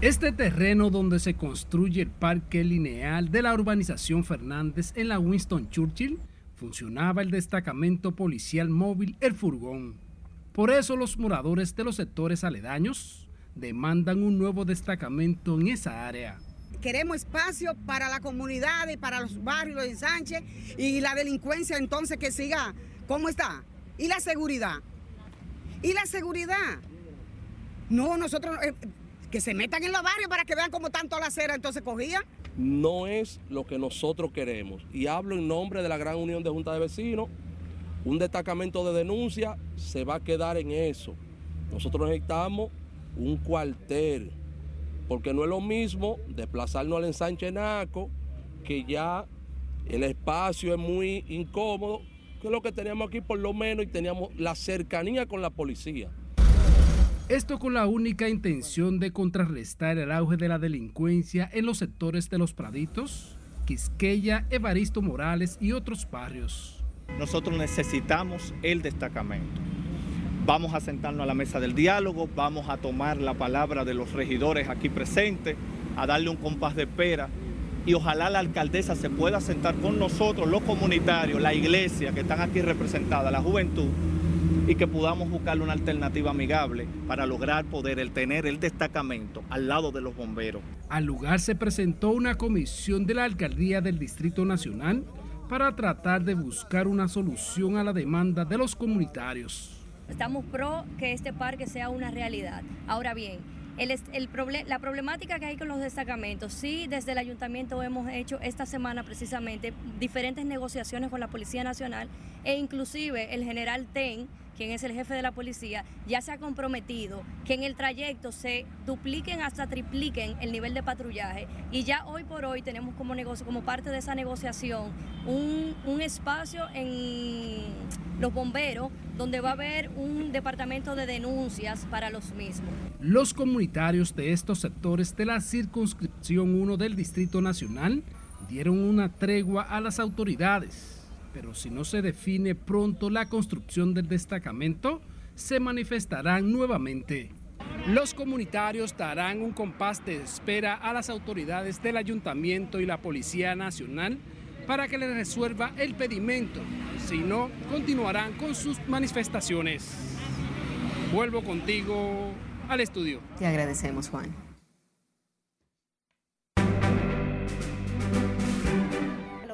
Este terreno donde se construye el parque lineal de la urbanización Fernández en la Winston Churchill funcionaba el destacamento policial móvil El Furgón. Por eso los moradores de los sectores aledaños demandan un nuevo destacamento en esa área. Queremos espacio para la comunidad y para los barrios de Sánchez y la delincuencia entonces que siga como está. Y la seguridad. Y la seguridad. No, nosotros, eh, que se metan en los barrios para que vean cómo tanto la acera entonces cogía. No es lo que nosotros queremos. Y hablo en nombre de la Gran Unión de Junta de Vecinos. Un destacamento de denuncia se va a quedar en eso. Nosotros necesitamos un cuartel, porque no es lo mismo desplazarnos al ensanche Naco, que ya el espacio es muy incómodo, que lo que teníamos aquí por lo menos y teníamos la cercanía con la policía. Esto con la única intención de contrarrestar el auge de la delincuencia en los sectores de Los Praditos, Quisqueya, Evaristo Morales y otros barrios. Nosotros necesitamos el destacamento. Vamos a sentarnos a la mesa del diálogo, vamos a tomar la palabra de los regidores aquí presentes, a darle un compás de espera y ojalá la alcaldesa se pueda sentar con nosotros, los comunitarios, la iglesia que están aquí representada, la juventud, y que podamos buscarle una alternativa amigable para lograr poder el tener el destacamento al lado de los bomberos. Al lugar se presentó una comisión de la alcaldía del Distrito Nacional para tratar de buscar una solución a la demanda de los comunitarios. Estamos pro que este parque sea una realidad. Ahora bien, el, el la problemática que hay con los destacamentos, sí, desde el ayuntamiento hemos hecho esta semana precisamente diferentes negociaciones con la Policía Nacional e inclusive el general TEN quien es el jefe de la policía, ya se ha comprometido que en el trayecto se dupliquen hasta tripliquen el nivel de patrullaje. Y ya hoy por hoy tenemos como negocio, como parte de esa negociación, un, un espacio en los bomberos donde va a haber un departamento de denuncias para los mismos. Los comunitarios de estos sectores de la circunscripción 1 del Distrito Nacional dieron una tregua a las autoridades pero si no se define pronto la construcción del destacamento, se manifestarán nuevamente. Los comunitarios darán un compás de espera a las autoridades del ayuntamiento y la Policía Nacional para que les resuelva el pedimento. Si no, continuarán con sus manifestaciones. Vuelvo contigo al estudio. Te agradecemos, Juan.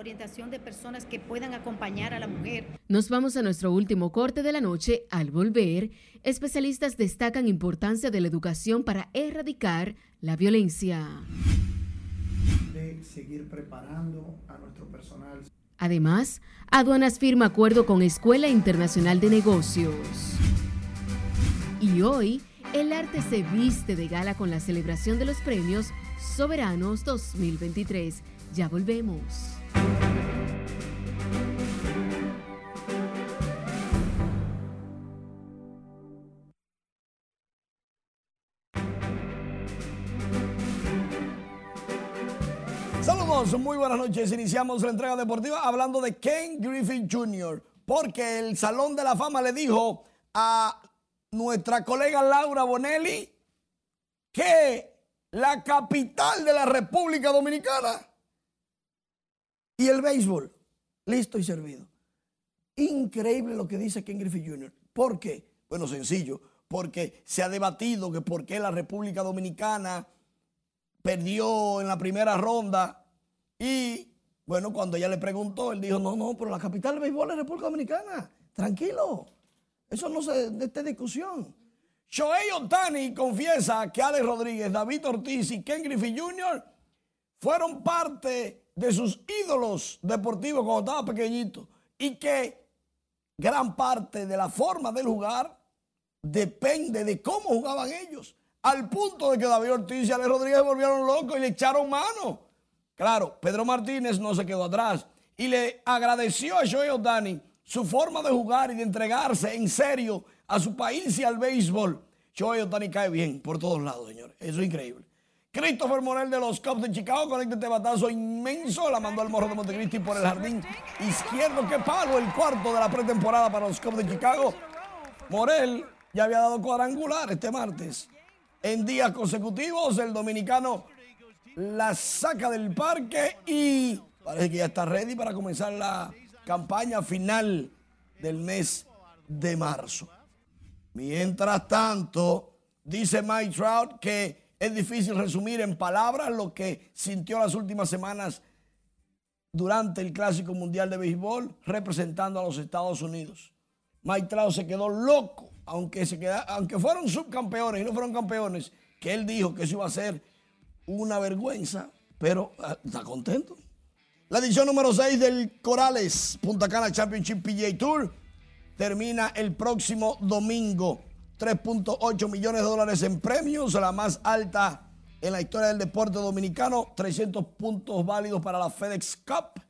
Orientación de personas que puedan acompañar a la mujer. Nos vamos a nuestro último corte de la noche. Al volver, especialistas destacan importancia de la educación para erradicar la violencia. De seguir preparando a nuestro personal. Además, Aduanas firma acuerdo con Escuela Internacional de Negocios. Y hoy, el arte se viste de gala con la celebración de los premios Soberanos 2023. Ya volvemos. Saludos, muy buenas noches. Iniciamos la entrega deportiva hablando de Ken Griffith Jr., porque el Salón de la Fama le dijo a nuestra colega Laura Bonelli que la capital de la República Dominicana Y el béisbol, listo y servido. Increíble lo que dice Ken Griffey Jr. ¿Por qué? Bueno, sencillo, porque se ha debatido que por qué la República Dominicana perdió en la primera ronda y bueno, cuando ella le preguntó, él dijo, no, no, pero la capital del béisbol es República Dominicana. Tranquilo. Eso no se de esta discusión. Shohei Otani confiesa que Alex Rodríguez, David Ortiz y Ken Griffey Jr. fueron parte de sus ídolos deportivos cuando estaba pequeñito y que gran parte de la forma de jugar depende de cómo jugaban ellos. Al punto de que David Ortiz y Alex Rodríguez volvieron locos y le echaron mano. Claro, Pedro Martínez no se quedó atrás y le agradeció a Joey Otani su forma de jugar y de entregarse en serio a su país y al béisbol. Joey Otani cae bien por todos lados, señores. Eso es increíble. Christopher Morel de los Cubs de Chicago conecta este batazo inmenso. La mandó al morro de Montecristi por el jardín izquierdo. ¡Qué palo! El cuarto de la pretemporada para los Cubs de Chicago. Morel ya había dado cuadrangular este martes. En días consecutivos, el dominicano la saca del parque y parece que ya está ready para comenzar la campaña final del mes de marzo. Mientras tanto, dice Mike Trout que es difícil resumir en palabras lo que sintió las últimas semanas durante el Clásico Mundial de Béisbol representando a los Estados Unidos. Mike se quedó loco, aunque, se aunque fueron subcampeones y no fueron campeones, que él dijo que eso iba a ser una vergüenza, pero ah, está contento. La edición número 6 del Corales Punta Cana Championship PGA Tour termina el próximo domingo. 3.8 millones de dólares en premios, la más alta en la historia del deporte dominicano. 300 puntos válidos para la FedEx Cup.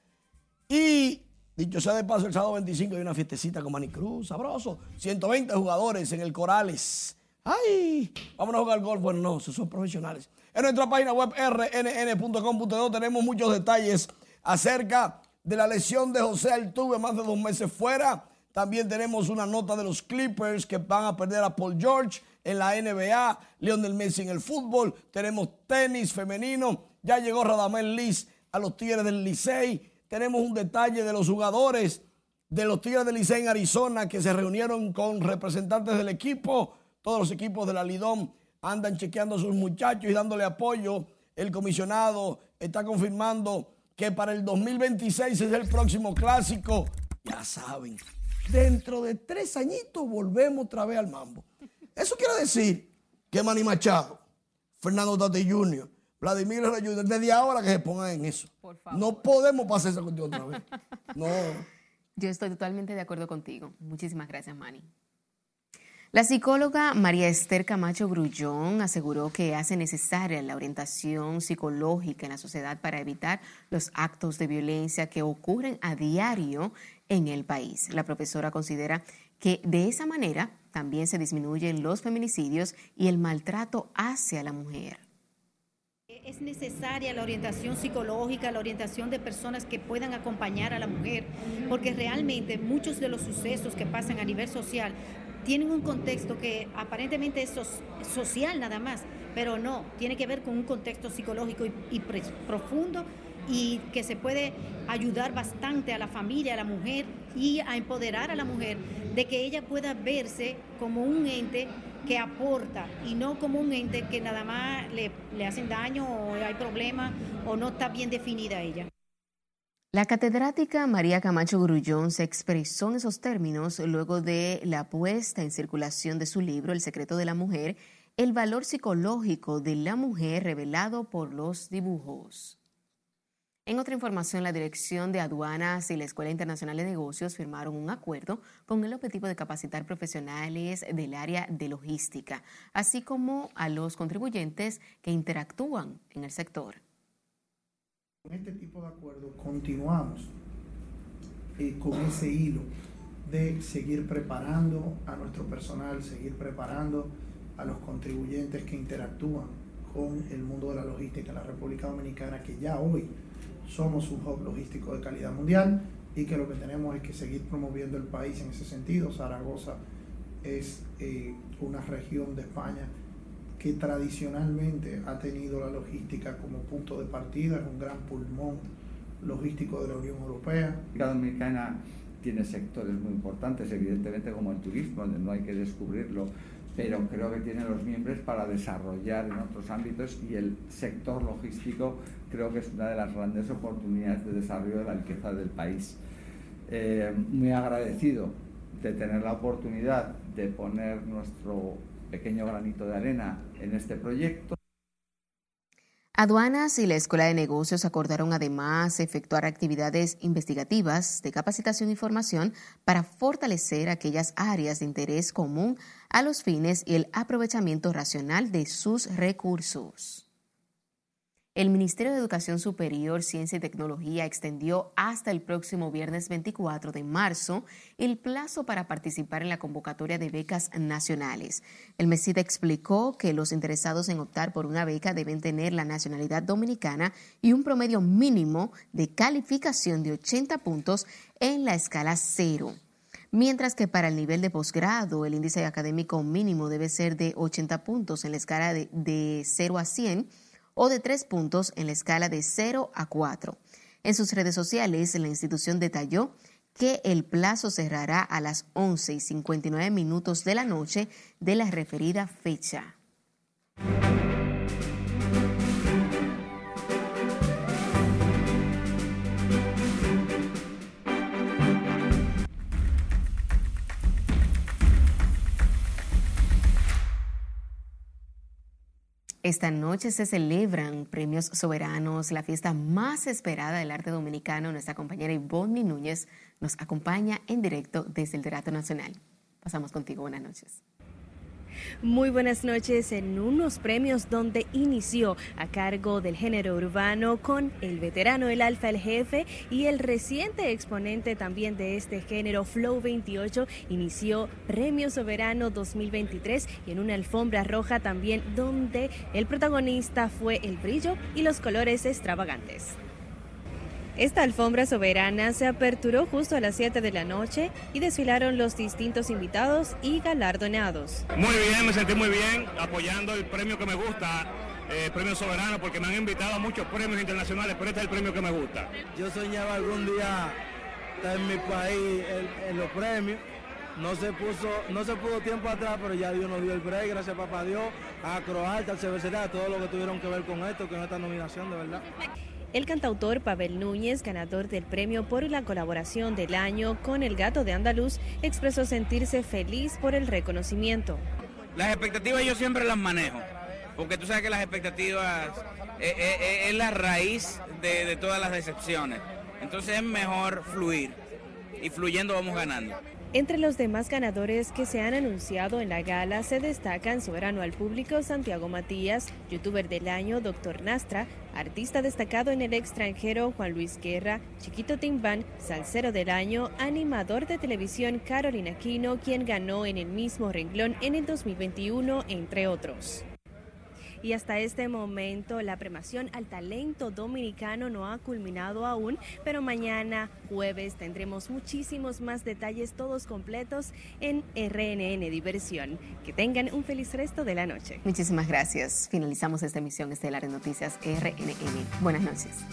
Y, dicho sea de paso, el sábado 25 hay una fiestecita con Manicruz, sabroso. 120 jugadores en el Corales. ¡Ay! Vámonos a jugar golf. Bueno, no, esos son profesionales. En nuestra página web rnn.com.do tenemos muchos detalles acerca de la lesión de José Altuve, más de dos meses fuera. También tenemos una nota de los Clippers que van a perder a Paul George en la NBA, Lionel Messi en el fútbol. Tenemos tenis femenino. Ya llegó Radamel Liz a los Tigres del Licey. Tenemos un detalle de los jugadores de los Tigres del Licey en Arizona que se reunieron con representantes del equipo. Todos los equipos de la Lidón andan chequeando a sus muchachos y dándole apoyo. El comisionado está confirmando que para el 2026 es el próximo clásico. Ya saben, dentro de tres añitos volvemos otra vez al mambo. Eso quiere decir que Manny Machado, Fernando Tate Jr., Vladimir Jr., desde ahora que se pongan en eso. No podemos pasar esa cuestión otra vez. No. Yo estoy totalmente de acuerdo contigo. Muchísimas gracias, Manny. La psicóloga María Esther Camacho Grullón aseguró que hace necesaria la orientación psicológica en la sociedad para evitar los actos de violencia que ocurren a diario en el país. La profesora considera que de esa manera también se disminuyen los feminicidios y el maltrato hacia la mujer. Es necesaria la orientación psicológica, la orientación de personas que puedan acompañar a la mujer, porque realmente muchos de los sucesos que pasan a nivel social tienen un contexto que aparentemente es social nada más, pero no, tiene que ver con un contexto psicológico y, profundo y que se puede ayudar bastante a la familia, a la mujer y a empoderar a la mujer de que ella pueda verse como un ente que aporta y no como un ente que nada más le, le hacen daño o hay problemas o no está bien definida ella. La catedrática María Camacho Grullón se expresó en esos términos luego de la puesta en circulación de su libro El secreto de la mujer, el valor psicológico de la mujer revelado por los dibujos. En otra información, la Dirección de Aduanas y la Escuela Internacional de Negocios firmaron un acuerdo con el objetivo de capacitar profesionales del área de logística, así como a los contribuyentes que interactúan en el sector. Con este tipo de acuerdos continuamos eh, con ese hilo de seguir preparando a nuestro personal, seguir preparando a los contribuyentes que interactúan con el mundo de la logística en la República Dominicana, que ya hoy somos un hub logístico de calidad mundial y que lo que tenemos es que seguir promoviendo el país en ese sentido. Zaragoza es eh, una región de España que tradicionalmente ha tenido la logística como punto de partida, es un gran pulmón logístico de la Unión Europea. La Dominicana tiene sectores muy importantes, evidentemente como el turismo, no hay que descubrirlo, pero creo que tiene los miembros para desarrollar en otros ámbitos y el sector logístico creo que es una de las grandes oportunidades de desarrollo de la riqueza del país. Eh, muy agradecido de tener la oportunidad de poner nuestro pequeño granito de arena en este proyecto. Aduanas y la Escuela de Negocios acordaron además efectuar actividades investigativas de capacitación y formación para fortalecer aquellas áreas de interés común a los fines y el aprovechamiento racional de sus recursos. El Ministerio de Educación Superior, Ciencia y Tecnología extendió hasta el próximo viernes 24 de marzo el plazo para participar en la convocatoria de becas nacionales. El MESID explicó que los interesados en optar por una beca deben tener la nacionalidad dominicana y un promedio mínimo de calificación de 80 puntos en la escala cero mientras que para el nivel de posgrado el índice académico mínimo debe ser de 80 puntos en la escala de, de 0 a 100 o de tres puntos en la escala de 0 a 4. En sus redes sociales, la institución detalló que el plazo cerrará a las 11 y 59 minutos de la noche de la referida fecha. Esta noche se celebran premios soberanos, la fiesta más esperada del arte dominicano. Nuestra compañera Ivonne Núñez nos acompaña en directo desde el Teatro Nacional. Pasamos contigo, buenas noches. Muy buenas noches en unos premios donde inició a cargo del género urbano con el veterano El Alfa el Jefe y el reciente exponente también de este género Flow 28 inició Premio Soberano 2023 y en una alfombra roja también donde el protagonista fue el brillo y los colores extravagantes. Esta alfombra soberana se aperturó justo a las 7 de la noche y desfilaron los distintos invitados y galardonados. Muy bien, me sentí muy bien apoyando el premio que me gusta, eh, Premio Soberano, porque me han invitado a muchos premios internacionales, pero este es el premio que me gusta. Yo soñaba algún día estar en mi país en, los premios. No se puso, no se pudo tiempo atrás, pero ya Dios nos dio el break, gracias a papá Dios, a Croalta, al Cervecería, a todo lo que tuvieron que ver con esto, con esta nominación, de verdad. El cantautor Pavel Núñez, ganador del premio por la colaboración del año con El Gato de Andaluz, expresó sentirse feliz por el reconocimiento. Las expectativas yo siempre las manejo, porque tú sabes que las expectativas eh, eh, eh, es, la raíz de, de todas las decepciones. Entonces es mejor fluir y fluyendo vamos ganando. Entre los demás ganadores que se han anunciado en la gala se destacan Soberano al Público Santiago Matías, youtuber del año Doctor Nastra, artista destacado en el extranjero Juan Luis Guerra, Chiquito Timbán, Salsero del año, animador de televisión Carolina Aquino, quien ganó en el mismo renglón en el 2021, entre otros y hasta este momento la premación al talento dominicano no ha culminado aún, pero mañana jueves tendremos muchísimos más detalles todos completos en RNN Diversión. Que tengan un feliz resto de la noche. Muchísimas gracias. Finalizamos esta emisión estelar de Noticias RNN. Buenas noches.